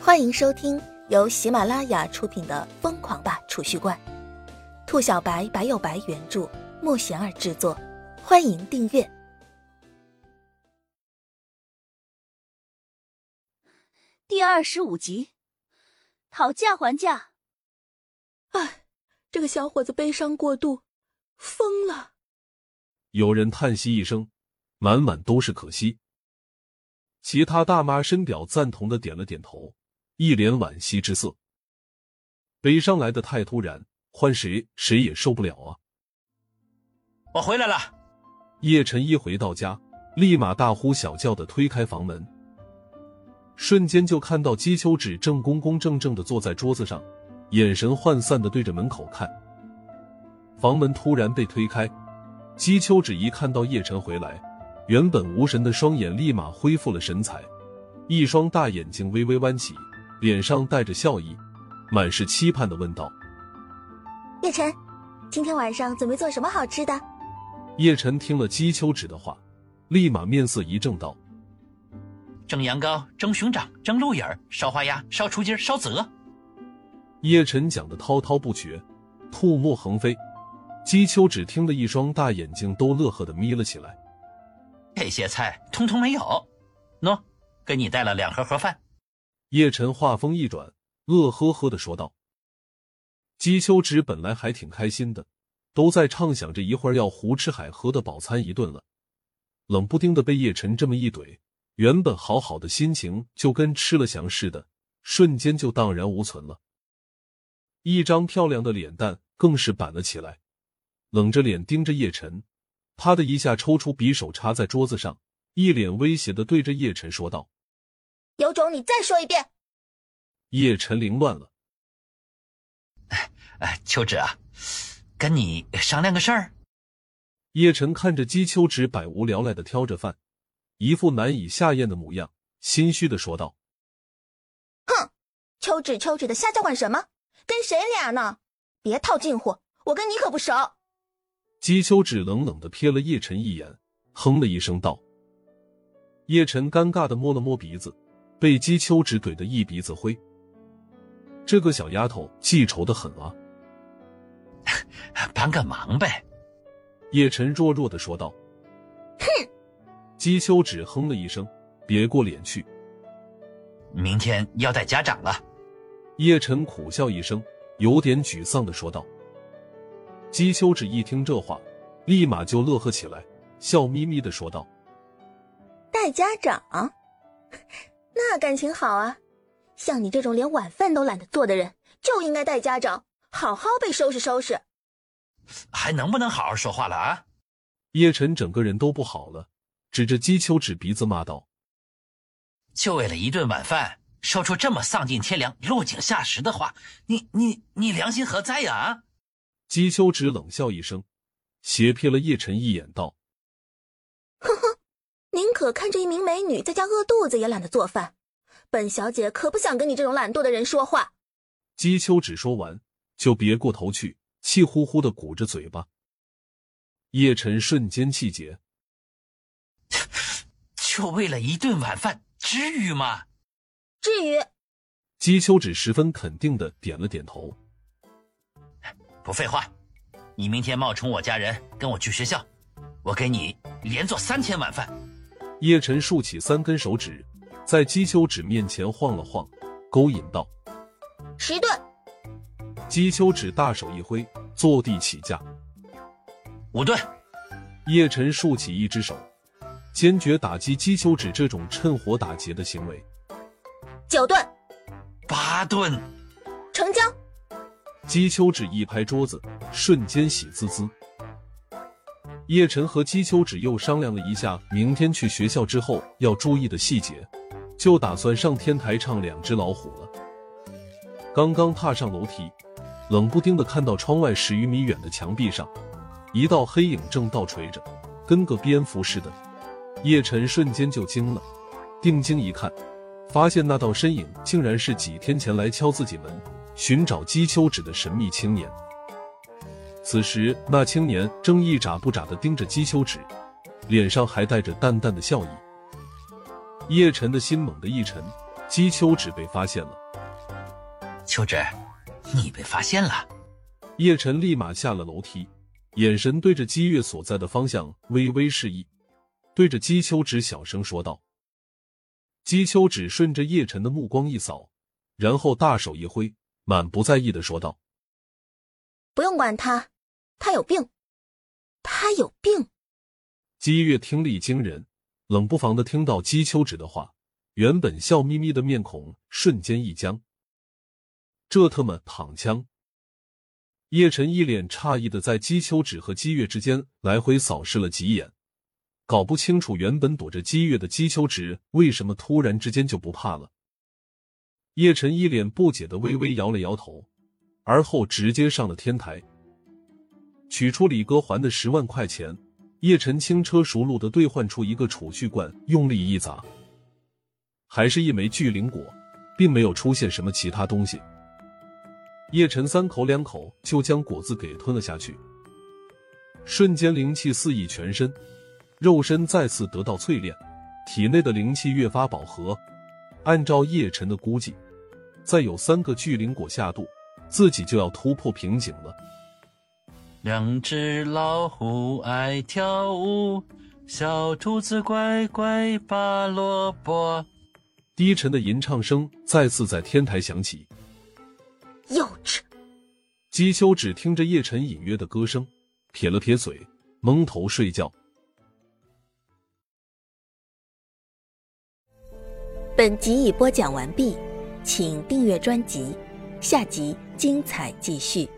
欢迎收听由喜马拉雅出品的《疯狂吧储蓄罐》，兔小白白有白原著，莫贤儿制作。欢迎订阅第二十五集，讨价还价。唉，这个小伙子悲伤过度，疯了。有人叹息一声，满满都是可惜。其他大妈深表赞同的点了点头，一脸惋惜之色。悲伤来的太突然，换谁谁也受不了啊！我回来了。叶晨一回到家，立马大呼小叫的推开房门，瞬间就看到姬秋芷正公公正正的坐在桌子上，眼神涣散的对着门口看。房门突然被推开，姬秋芷一看到叶晨回来。原本无神的双眼立马恢复了神采，一双大眼睛微微弯起，脸上带着笑意，满是期盼的问道：“叶晨，今天晚上准备做什么好吃的？”叶晨听了姬秋芷的话，立马面色一正道：“蒸羊羔，蒸熊掌，蒸鹿眼烧花鸭，烧雏鸡，烧子鹅。”叶晨讲的滔滔不绝，吐沫横飞，姬秋芷听了一双大眼睛都乐呵的眯了起来。这些菜通通没有，喏，给你带了两盒盒饭。叶晨话锋一转，乐呵呵的说道：“姬秋芷本来还挺开心的，都在畅想着一会儿要胡吃海喝的饱餐一顿了，冷不丁的被叶晨这么一怼，原本好好的心情就跟吃了翔似的，瞬间就荡然无存了。一张漂亮的脸蛋更是板了起来，冷着脸盯着叶晨。”啪的一下，抽出匕首插在桌子上，一脸威胁的对着叶晨说道：“有种你再说一遍！”叶晨凌乱了。哎哎，秋芷啊，跟你商量个事儿。叶晨看着姬秋芷百无聊赖的挑着饭，一副难以下咽的模样，心虚的说道：“哼，秋芷秋芷的瞎叫唤什么？跟谁俩呢？别套近乎，我跟你可不熟。”姬秋芷冷冷的瞥了叶晨一眼，哼了一声道：“叶晨，尴尬的摸了摸鼻子，被姬秋芷怼得一鼻子灰。这个小丫头记仇的很啊。帮个忙呗。”叶晨弱弱的说道。“哼！”姬秋芷哼了一声，别过脸去。明天要带家长了。叶晨苦笑一声，有点沮丧的说道。姬秋芷一听这话，立马就乐呵起来，笑眯眯的说道：“带家长，那感情好啊！像你这种连晚饭都懒得做的人，就应该带家长，好好被收拾收拾。还能不能好好说话了啊？”叶晨整个人都不好了，指着姬秋芷鼻子骂道：“就为了一顿晚饭，说出这么丧尽天良、落井下石的话，你你你良心何在呀？啊！”姬秋芷冷笑一声，斜瞥了叶晨一眼，道：“呵呵，宁可看着一名美女在家饿肚子，也懒得做饭。本小姐可不想跟你这种懒惰的人说话。”姬秋芷说完，就别过头去，气呼呼的鼓着嘴巴。叶晨瞬间气结，就为了一顿晚饭，至于吗？至于。姬秋芷十分肯定的点了点头。不废话，你明天冒充我家人跟我去学校，我给你连做三天晚饭。叶晨竖起三根手指，在姬秋芷面前晃了晃，勾引道：“十顿。”姬秋芷大手一挥，坐地起价：“五顿。”叶晨竖起一只手，坚决打击姬秋芷这种趁火打劫的行为：“九顿。”八顿。成交。姬秋芷一拍桌子，瞬间喜滋滋。叶晨和姬秋芷又商量了一下，明天去学校之后要注意的细节，就打算上天台唱《两只老虎》了。刚刚踏上楼梯，冷不丁的看到窗外十余米远的墙壁上，一道黑影正倒垂着，跟个蝙蝠似的。叶晨瞬间就惊了，定睛一看，发现那道身影竟然是几天前来敲自己门。寻找姬秋芷的神秘青年，此时那青年正一眨不眨的盯着姬秋芷，脸上还带着淡淡的笑意。叶晨的心猛地一沉，姬秋芷被发现了。秋芷，你被发现了。叶晨立马下了楼梯，眼神对着姬月所在的方向微微示意，对着姬秋芷小声说道。姬秋芷顺着叶晨的目光一扫，然后大手一挥，满不在意的说道：“不用管他，他有病，他有病。”姬月听力惊人，冷不防的听到姬秋芷的话，原本笑眯眯的面孔瞬间一僵。这特么躺枪！叶晨一脸诧异的在姬秋芷和姬月之间来回扫视了几眼，搞不清楚原本躲着姬月的姬秋芷为什么突然之间就不怕了。叶晨一脸不解的微微摇了摇头，而后直接上了天台，取出李哥还的十万块钱，叶晨轻车熟路的兑换出一个储蓄罐，用力一砸，还是一枚巨灵果，并没有出现什么其他东西。叶晨三口两口就将果子给吞了下去，瞬间灵气四溢全身，肉身再次得到淬炼，体内的灵气越发饱和。按照叶晨的估计，再有三个巨灵果下肚，自己就要突破瓶颈了。两只老虎爱跳舞，小兔子乖乖拔萝卜。低沉的吟唱声再次在天台响起。幼稚！姬秋只听着叶晨隐约的歌声，撇了撇嘴，蒙头睡觉。本集已播讲完毕，请订阅专辑，下集精彩继续。